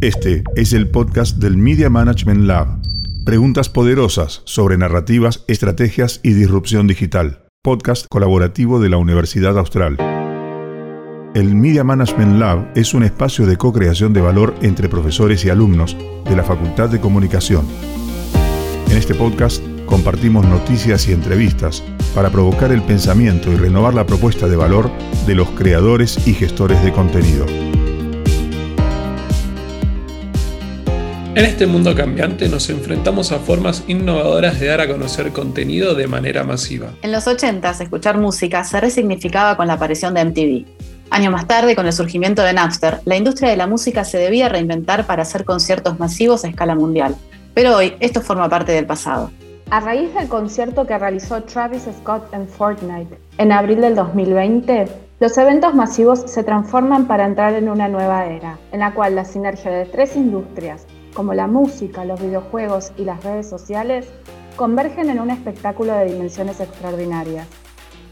Este es el podcast del Media Management Lab. Preguntas poderosas sobre narrativas, estrategias y disrupción digital. Podcast colaborativo de la Universidad Austral. El Media Management Lab es un espacio de co-creación de valor entre profesores y alumnos de la Facultad de Comunicación. En este podcast compartimos noticias y entrevistas para provocar el pensamiento y renovar la propuesta de valor de los creadores y gestores de contenido. En este mundo cambiante nos enfrentamos a formas innovadoras de dar a conocer contenido de manera masiva. En los 80 escuchar música se resignificaba con la aparición de MTV. Años más tarde, con el surgimiento de Napster, la industria de la música se debía reinventar para hacer conciertos masivos a escala mundial. Pero hoy esto forma parte del pasado. A raíz del concierto que realizó Travis Scott en Fortnite en abril del 2020, los eventos masivos se transforman para entrar en una nueva era, en la cual la sinergia de tres industrias, como la música, los videojuegos y las redes sociales, convergen en un espectáculo de dimensiones extraordinarias.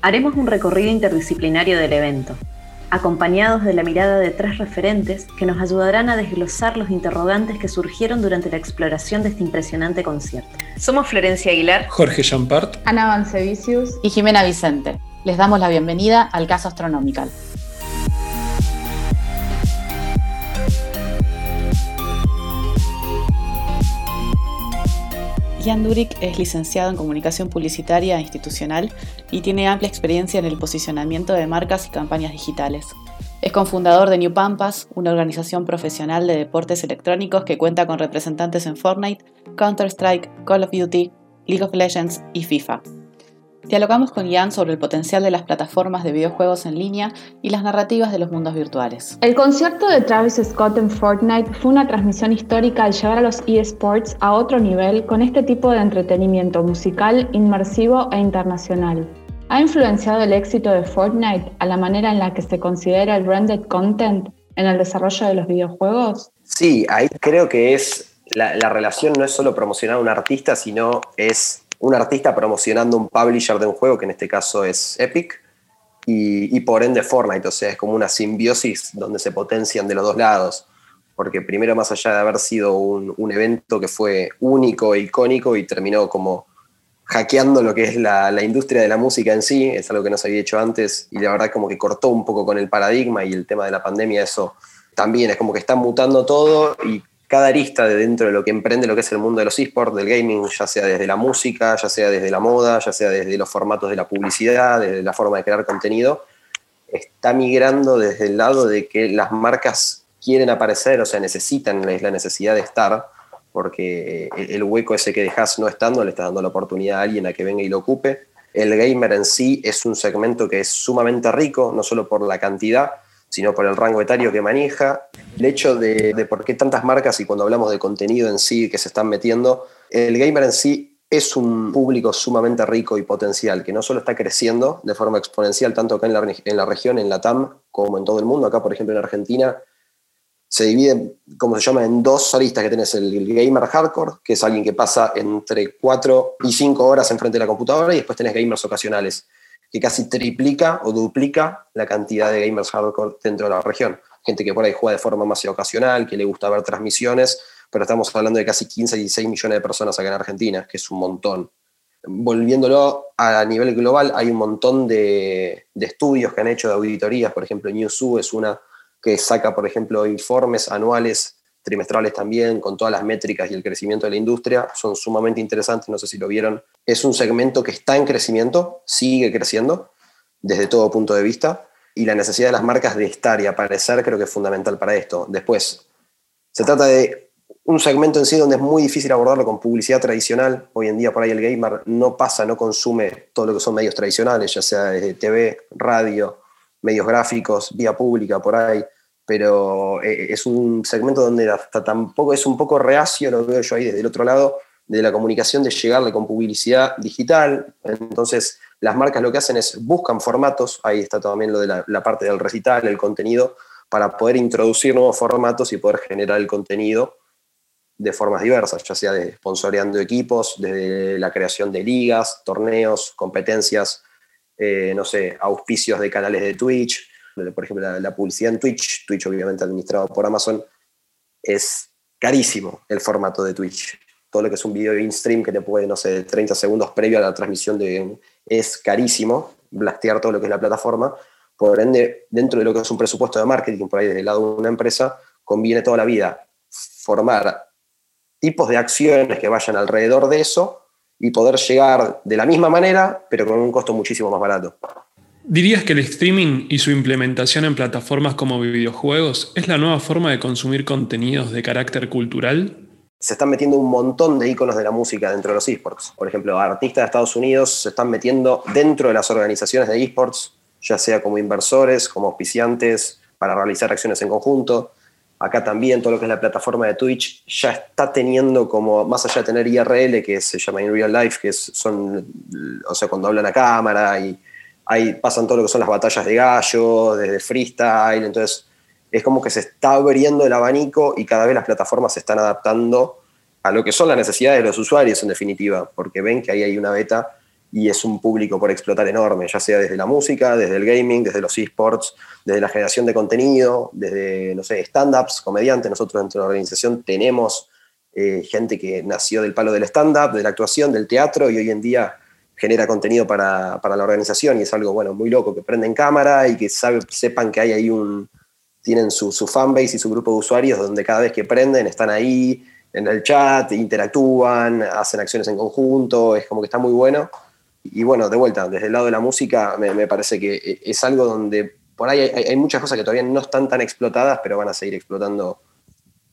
Haremos un recorrido interdisciplinario del evento, acompañados de la mirada de tres referentes que nos ayudarán a desglosar los interrogantes que surgieron durante la exploración de este impresionante concierto. Somos Florencia Aguilar, Jorge Champart, Ana Vancevicius y Jimena Vicente. Les damos la bienvenida al caso Astronomical. Jan Durik es licenciado en Comunicación Publicitaria Institucional y tiene amplia experiencia en el posicionamiento de marcas y campañas digitales. Es cofundador de New Pampas, una organización profesional de deportes electrónicos que cuenta con representantes en Fortnite, Counter-Strike, Call of Duty, League of Legends y FIFA. Dialogamos con Ian sobre el potencial de las plataformas de videojuegos en línea y las narrativas de los mundos virtuales. El concierto de Travis Scott en Fortnite fue una transmisión histórica al llevar a los eSports a otro nivel con este tipo de entretenimiento musical, inmersivo e internacional. ¿Ha influenciado el éxito de Fortnite a la manera en la que se considera el branded content en el desarrollo de los videojuegos? Sí, ahí creo que es la, la relación no es solo promocionar a un artista, sino es un artista promocionando un publisher de un juego, que en este caso es Epic, y, por ende Fortnite, o sea, es como una simbiosis donde se potencian de los dos lados, porque primero más allá de haber sido un, evento que fue único e icónico y terminó como hackeando lo que es la, industria de la música en sí, es algo que no se había hecho antes y la verdad como que cortó un poco con el paradigma y el tema de la pandemia, eso también es como que está mutando todo y cada arista de dentro de lo que emprende lo que es el mundo de los esports, del gaming, ya sea desde la música, ya sea desde la moda, ya sea desde los formatos de la publicidad, desde la forma de crear contenido, está migrando desde el lado de que las marcas quieren aparecer, o sea, necesitan, la necesidad de estar, porque el hueco ese que dejas no estando le está dando la oportunidad a alguien a que venga y lo ocupe. El gamer en sí es un segmento que es sumamente rico, no solo por la cantidad, sino por el rango etario que maneja. El hecho de, por qué tantas marcas y cuando hablamos de contenido en sí que se están metiendo, el gamer en sí es un público sumamente rico y potencial, que no solo está creciendo de forma exponencial, tanto acá en la, en la región, en la TAM, como en todo el mundo. Acá, por ejemplo, en Argentina, se divide, como se llama, en dos solistas que tenés el, gamer hardcore, que es alguien que pasa entre 4 y 5 horas enfrente de la computadora, y después tenés gamers ocasionales que casi triplica o duplica la cantidad de gamers hardcore dentro de la región. Gente que por ahí juega de forma más ocasional, que le gusta ver transmisiones, pero estamos hablando de casi 15, 16 millones de personas acá en Argentina, que es un montón. Volviéndolo a nivel global, hay un montón de, estudios que han hecho de auditorías, por ejemplo, Newzoo es una que saca, por ejemplo, informes anuales trimestrales también, con todas las métricas y el crecimiento de la industria, son sumamente interesantes, no sé si lo vieron. Es un segmento que está en crecimiento, sigue creciendo desde todo punto de vista, y la necesidad de las marcas de estar y aparecer creo que es fundamental para esto. Después, se trata de un segmento en sí donde es muy difícil abordarlo con publicidad tradicional. Hoy en día por ahí el gamer no pasa, no consume todo lo que son medios tradicionales, ya sea desde TV, radio, medios gráficos, vía pública, por ahí pero eh, es un segmento donde hasta tampoco es un poco reacio, lo veo yo ahí desde el otro lado, de la comunicación de llegarle con publicidad digital. Entonces, las marcas lo que hacen es buscan formatos, ahí está también lo de la, parte del recital, el contenido, para poder introducir nuevos formatos y poder generar el contenido de formas diversas, ya sea de sponsoreando equipos, desde la creación de ligas, torneos, competencias, eh, no sé, auspicios de canales de Twitch, por ejemplo, la, publicidad en Twitch, Twitch obviamente administrado por Amazon, es carísimo el formato de Twitch. Todo lo que es un video in stream que te puede, no sé, 30 segundos previo a la transmisión es carísimo, blastear todo lo que es la plataforma. Por ende, dentro de lo que es un presupuesto de marketing, por ahí desde el lado de una empresa, conviene toda la vida formar tipos de acciones que vayan alrededor de eso y poder llegar de la misma manera, pero con un costo muchísimo más barato. ¿Dirías que el streaming y su implementación en plataformas como videojuegos es la nueva forma de consumir contenidos de carácter cultural? Se están metiendo un montón de iconos de la música dentro de los esports. Por ejemplo, artistas de Estados Unidos se están metiendo dentro de las organizaciones de esports, ya sea como inversores, como auspiciantes, para realizar acciones en conjunto acá también todo lo que es la plataforma de Twitch ya está teniendo como, más allá de tener IRL, que se llama In Real Life, que son, o sea, cuando hablan a cámara y ahí pasan todo lo que son las batallas de gallo, desde freestyle, entonces es como que se está abriendo el abanico y cada vez las plataformas se están adaptando a lo que son las necesidades de los usuarios en definitiva, porque ven que ahí hay una beta y es un público por explotar enorme, ya sea desde la música, desde el gaming, desde los esports, desde la generación de contenido, desde, no sé, stand-ups, comediantes. Nosotros dentro de la organización tenemos eh, gente que nació del palo del stand-up, de la actuación, del teatro y hoy en día genera contenido para, la organización y es algo, bueno, muy loco, que prenden cámara y que sepan que hay ahí un, tienen su, su fanbase y su grupo de usuarios donde cada vez que prenden están ahí en el chat, interactúan, hacen acciones en conjunto, es como que está muy bueno. Y bueno, de vuelta, desde el lado de la música me, parece que es algo donde por ahí hay, muchas cosas que todavía no están tan explotadas, pero van a seguir explotando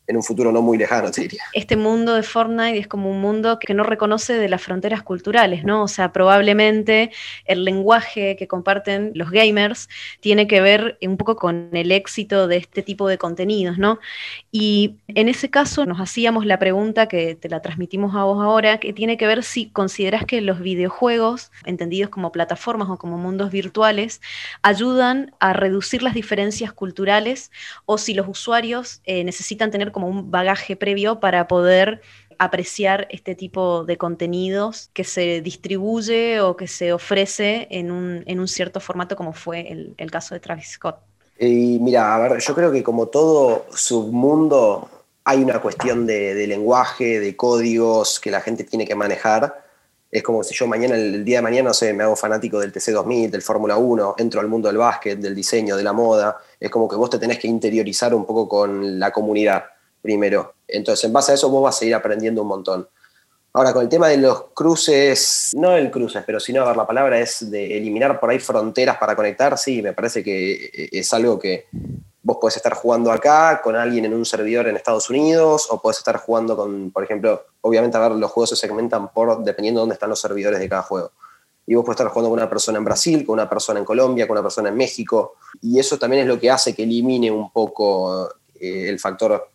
en un futuro no muy lejano, te diría. Este mundo de Fortnite es como un mundo que no reconoce de las fronteras culturales, ¿no? O sea, probablemente el lenguaje que comparten los gamers tiene que ver un poco con el éxito de este tipo de contenidos, ¿no? Y en ese caso nos hacíamos la pregunta que te la transmitimos a vos ahora, que tiene que ver si consideras que los videojuegos, entendidos como plataformas o como mundos virtuales, ayudan a reducir las diferencias culturales o si los usuarios eh, necesitan tener como un bagaje previo para poder apreciar este tipo de contenidos que se distribuye o que se ofrece en un, cierto formato como fue el, caso de Travis Scott. Y mira, a ver, yo creo que como todo submundo hay una cuestión de, de, lenguaje, de códigos que la gente tiene que manejar. Es como si yo mañana, el día de mañana, no sé, me hago fanático del TC2000, del Fórmula 1, entro al mundo del básquet, del diseño, de la moda. Es como que vos te tenés que interiorizar un poco con la comunidad primero. Entonces, en base a eso vos vas a ir aprendiendo un montón. Ahora, con el tema de los cruces, no el cruces, pero sino, a ver, la palabra es de eliminar por ahí fronteras para conectar, sí, me parece que es algo que vos podés estar jugando acá con alguien en un servidor en Estados Unidos, o podés estar jugando con, por ejemplo, obviamente, a ver, los juegos se segmentan por, dependiendo de dónde están los servidores de cada juego. Y vos podés estar jugando con una persona en Brasil, con una persona en Colombia, con una persona en México, y eso también es lo que hace que elimine un poco eh, el factor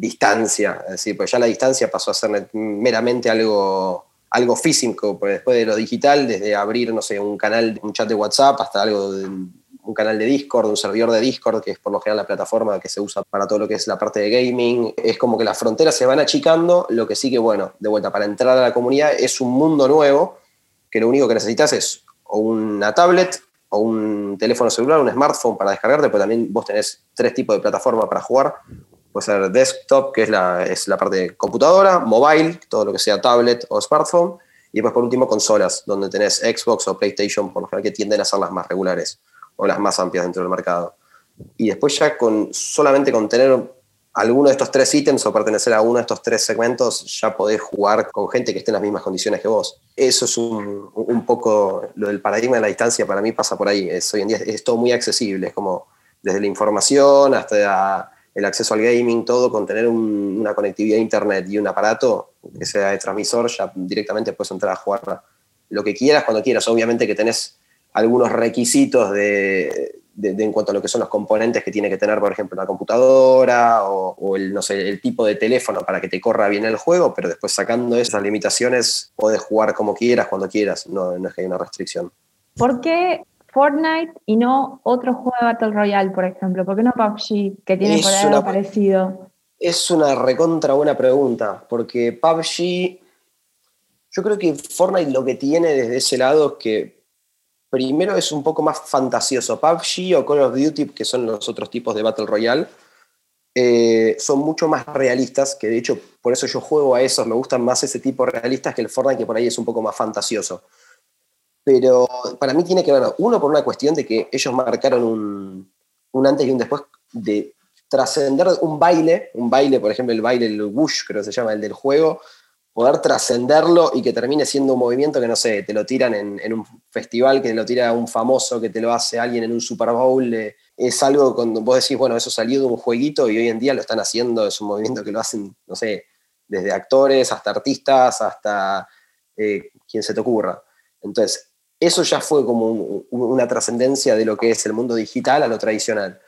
distancia, es decir, pues ya la distancia pasó a ser meramente algo, algo físico, porque después de lo digital, desde abrir, no sé, un canal, un chat de WhatsApp hasta algo de, un canal de Discord, un servidor de Discord, que es por lo general la plataforma que se usa para todo lo que es la parte de gaming. Es como que las fronteras se van achicando, lo que sí que, bueno, de vuelta, para entrar a la comunidad es un mundo nuevo, que lo único que necesitas es o una tablet o un teléfono celular, un smartphone para descargarte, pero también vos tenés tres tipos de plataformas para jugar puede ser desktop, que es la, es la parte de computadora, mobile, todo lo que sea tablet o smartphone, y después por último consolas, donde tenés Xbox o PlayStation, por lo general que tienden a ser las más regulares o las más amplias dentro del mercado. Y después ya con solamente con tener alguno de estos tres ítems o pertenecer a uno de estos tres segmentos, ya podés jugar con gente que esté en las mismas condiciones que vos. Eso es un, un poco lo del paradigma de la distancia, para mí pasa por ahí. Es, hoy en día es todo muy accesible, es como desde la información hasta el acceso al gaming, todo, con tener una conectividad a internet y un aparato que sea de transmisor, ya directamente puedes entrar a jugar lo que quieras, cuando quieras. Obviamente que tenés algunos requisitos de, en cuanto a lo que son los componentes que tiene que tener, por ejemplo, la computadora o, el, no sé, el tipo de teléfono para que te corra bien el juego, pero después sacando esas limitaciones, podés jugar como quieras, cuando quieras, no, no es que haya una restricción. ¿Por qué Fortnite y no otro juego de Battle Royale, por ejemplo? ¿Por qué no PUBG, que tiene por ahí algo parecido? Es una recontra buena pregunta, porque PUBG, yo creo que Fortnite lo que tiene desde ese lado es que primero es un poco más fantasioso. PUBG o Call of Duty, que son los otros tipos de Battle Royale, eh, son mucho más realistas, que de hecho por eso yo juego a esos, me gustan más ese tipo realistas que el Fortnite, que por ahí es un poco más fantasioso. Pero para mí tiene que ver, uno, por una cuestión de que ellos marcaron un, un antes y un después de trascender un baile, un baile, por ejemplo, el baile, el Wush, creo que se llama, el del juego, poder trascenderlo y que termine siendo un movimiento que, no sé, te lo tiran en, un festival, que te lo tira un famoso, que te lo hace alguien en un Super Bowl. Eh, es algo cuando vos decís, bueno, eso salió de un jueguito y hoy en día lo están haciendo, es un movimiento que lo hacen, no sé, desde actores hasta artistas, hasta eh, quien se te ocurra. Entonces, eso ya fue como una trascendencia de lo que es el mundo digital a lo tradicional.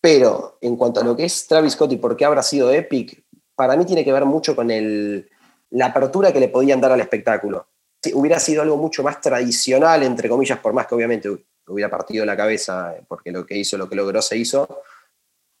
Pero en cuanto a lo que es Travis Scott y por qué habrá sido Epic, para mí tiene que ver mucho con la apertura que le podían dar al espectáculo. Si hubiera sido algo mucho más tradicional, entre comillas, por más que obviamente hubiera partido la cabeza, porque lo que hizo, lo que logró, se hizo.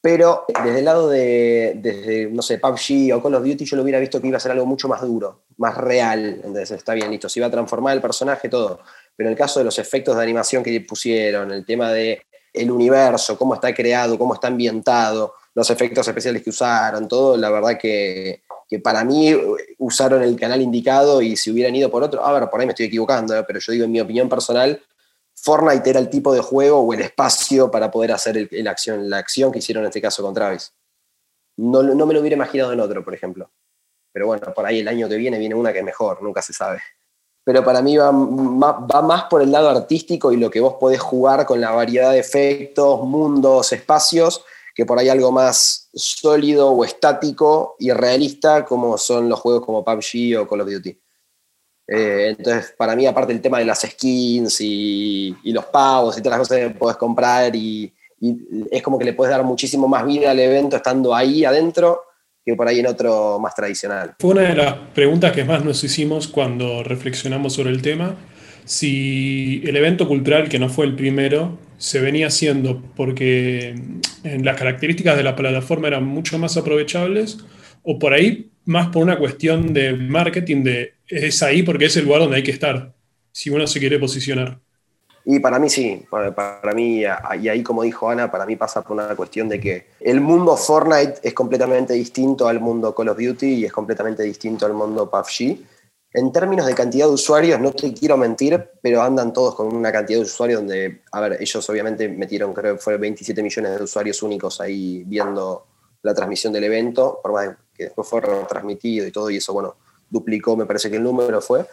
Pero desde el lado de, desde, no sé, PUBG o Call of Duty, yo lo hubiera visto que iba a ser algo mucho más duro, más real. Entonces, está bien, listo, se iba a transformar el personaje, todo. Pero en el caso de los efectos de animación que pusieron, el tema de el universo, cómo está creado, cómo está ambientado, los efectos especiales que usaron, todo, la verdad que, para mí usaron el canal indicado y si hubieran ido por otro, a ver, por ahí me estoy equivocando, ¿eh? pero yo digo en mi opinión personal, Fortnite era el tipo de juego o el espacio para poder hacer el, acción, la acción que hicieron en este caso con Travis. No, no me lo hubiera imaginado en otro, por ejemplo. Pero bueno, por ahí el año que viene viene una que es mejor, nunca se sabe pero para mí va, más por el lado artístico y lo que vos podés jugar con la variedad de efectos, mundos, espacios, que por ahí algo más sólido o estático y realista como son los juegos como PUBG o Call of Duty. Eh, entonces, para mí, aparte el tema de las skins y, los pagos y todas las cosas que podés comprar, y, es como que le puedes dar muchísimo más vida al evento estando ahí adentro que por ahí en otro más tradicional. Fue una de las preguntas que más nos hicimos cuando reflexionamos sobre el tema, si el evento cultural, que no fue el primero, se venía haciendo porque en las características de la plataforma eran mucho más aprovechables, o por ahí más por una cuestión de marketing, de es ahí porque es el lugar donde hay que estar, si uno se quiere posicionar. Y para mí sí, para, mí, y ahí como dijo Ana, para mí pasa por una cuestión de que el mundo Fortnite es completamente distinto al mundo Call of Duty y es completamente distinto al mundo PUBG. En términos de cantidad de usuarios, no te quiero mentir, pero andan todos con una cantidad de usuarios donde, a ver, ellos obviamente metieron, creo que fue 27 millones de usuarios únicos ahí viendo la transmisión del evento, por más que después fue retransmitido y todo, y eso, bueno, duplicó, me parece que el número fue.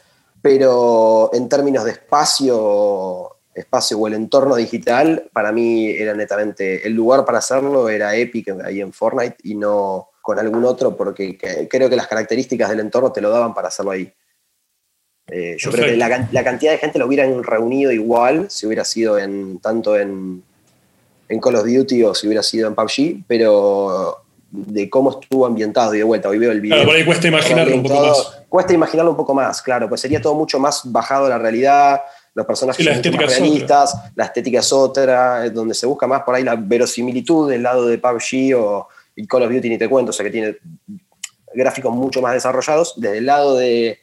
Pero en términos de espacio, espacio o el entorno digital, para mí era netamente el lugar para hacerlo era Epic ahí en Fortnite y no con algún otro, porque creo que las características del entorno te lo daban para hacerlo ahí. Eh, yo creo que la, cantidad de gente lo hubieran reunido igual si hubiera sido en tanto en, en Call of Duty o si hubiera sido en PUBG, pero de cómo estuvo ambientado y de vuelta, hoy veo el video. Claro, por ahí cuesta imaginarlo un poco más. Cuesta imaginarlo un poco más, claro, pues sería todo mucho más bajado a la realidad, los personajes son más realistas, la estética es otra, donde se busca más por ahí la verosimilitud del lado de PUBG o Call of Duty ni te cuento, o sea que tiene gráficos mucho más desarrollados. Desde el lado de,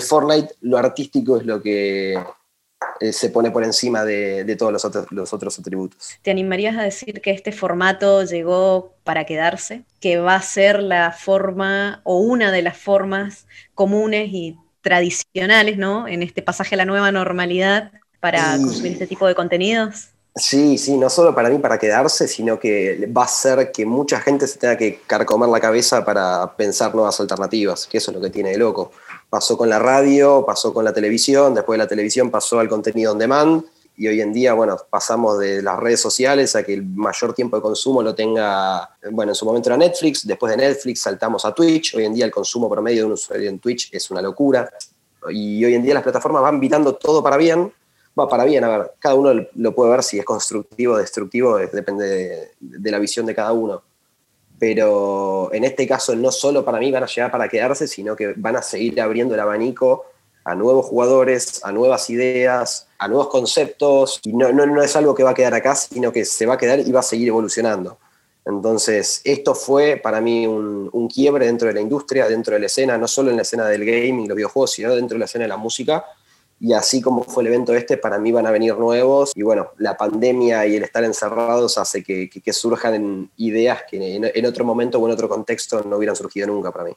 Fortnite, lo artístico es lo que eh, se pone por encima de, todos los otros, los otros atributos. ¿Te animarías a decir que este formato llegó para quedarse? ¿Que va a ser la forma o una de las formas comunes y tradicionales, ¿no? En este pasaje a la nueva normalidad para consumir este tipo de contenidos. Sí, sí, no solo para mí para quedarse, sino que va a ser que mucha gente se tenga que carcomer la cabeza para pensar nuevas alternativas, que eso es lo que tiene de loco. Pasó con la radio, pasó con la televisión, después de la televisión pasó al contenido on demand, y hoy en día, bueno, pasamos de las redes sociales a que el mayor tiempo de consumo lo tenga, bueno, en su momento era Netflix, después de Netflix saltamos a Twitch, hoy en día el consumo promedio de un usuario en Twitch es una locura, y hoy en día las plataformas van invitando todo para bien, va para bien, a ver, cada uno lo puede ver si es constructivo o destructivo, depende de, de la visión de cada uno. Pero en este caso no solo para mí van a llegar para quedarse, sino que van a seguir abriendo el abanico a nuevos jugadores, a nuevas ideas, a nuevos conceptos, y no, no, es algo que va a quedar acá, sino que se va a quedar y va a seguir evolucionando. Entonces, esto fue para mí un, un, quiebre dentro de la industria, dentro de la escena, no solo en la escena del gaming, los videojuegos, sino dentro de la escena de la música, y así como fue el evento este, para mí van a venir nuevos. Y bueno, la pandemia y el estar encerrados hace que, surjan ideas que en, otro momento o en otro contexto no hubieran surgido nunca para mí.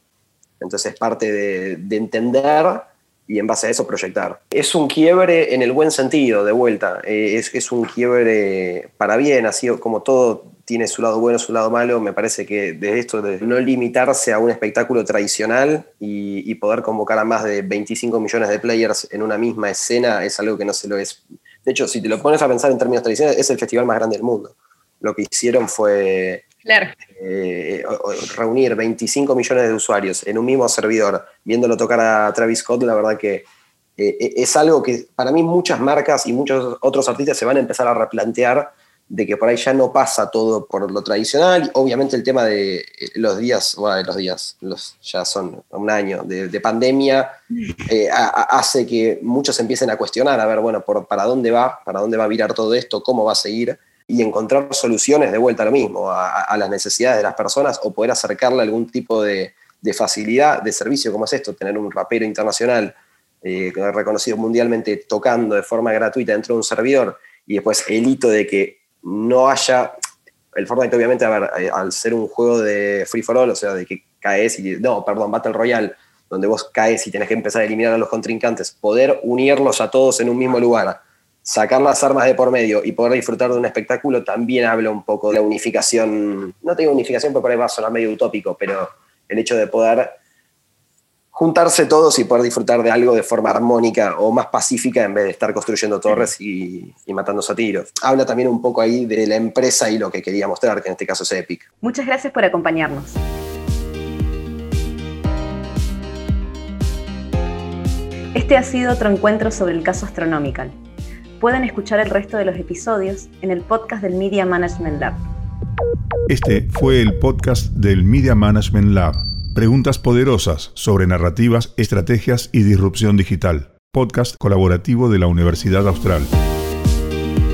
Entonces es parte de, entender y en base a eso proyectar. Es un quiebre en el buen sentido, de vuelta. Eh, es, es, un quiebre para bien, así como todo tiene su lado bueno, su lado malo. Me parece que de esto de no limitarse a un espectáculo tradicional y, poder convocar a más de 25 millones de players en una misma escena es algo que no se lo es. De hecho, si te lo pones a pensar en términos tradicionales, es el festival más grande del mundo. Lo que hicieron fue eh, reunir 25 millones de usuarios en un mismo servidor, viéndolo tocar a Travis Scott, la verdad que eh, es algo que para mí muchas marcas y muchos otros artistas se van a empezar a replantear de que por ahí ya no pasa todo por lo tradicional. Obviamente el tema de eh, los días, bueno, los días, los, ya son un año de, pandemia, hace que muchos empiecen a cuestionar, a ver, bueno, por, ¿para dónde va? ¿Para dónde va a virar todo esto? ¿Cómo va a seguir? Y encontrar soluciones de vuelta a lo mismo, a, las necesidades de las personas o poder acercarle algún tipo de, facilidad de servicio como es esto, tener un rapero internacional eh, reconocido mundialmente tocando de forma gratuita dentro de un servidor y después el hito de que no haya. El Fortnite, obviamente, a eh, al ser un juego de free for all, o sea, de que caes y. No, perdón, Battle Royale, donde vos caes y tenés que empezar a eliminar a los contrincantes, poder unirlos a todos en un mismo lugar, sacar las armas de por medio y poder disfrutar de un espectáculo, también habla un poco de la unificación. No tengo unificación porque por ahí va a sonar medio utópico, pero el hecho de poder juntarse todos y poder disfrutar de algo de forma armónica o más pacífica en vez de estar construyendo torres y, y matándose a tiros. Habla también un poco ahí de la empresa y lo que quería mostrar, que en este caso es Epic. Muchas gracias por acompañarnos. Este ha sido otro encuentro sobre el caso Astronomical. Pueden escuchar el resto de los episodios en el podcast del Media Management Lab. Este fue el podcast del Media Management Lab Preguntas poderosas sobre narrativas, estrategias y disrupción digital. Podcast colaborativo de la Universidad Austral.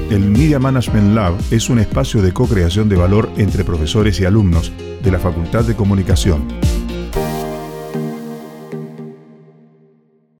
El Media Management Lab es un espacio de co-creación de valor entre profesores y alumnos de la Facultad de Comunicación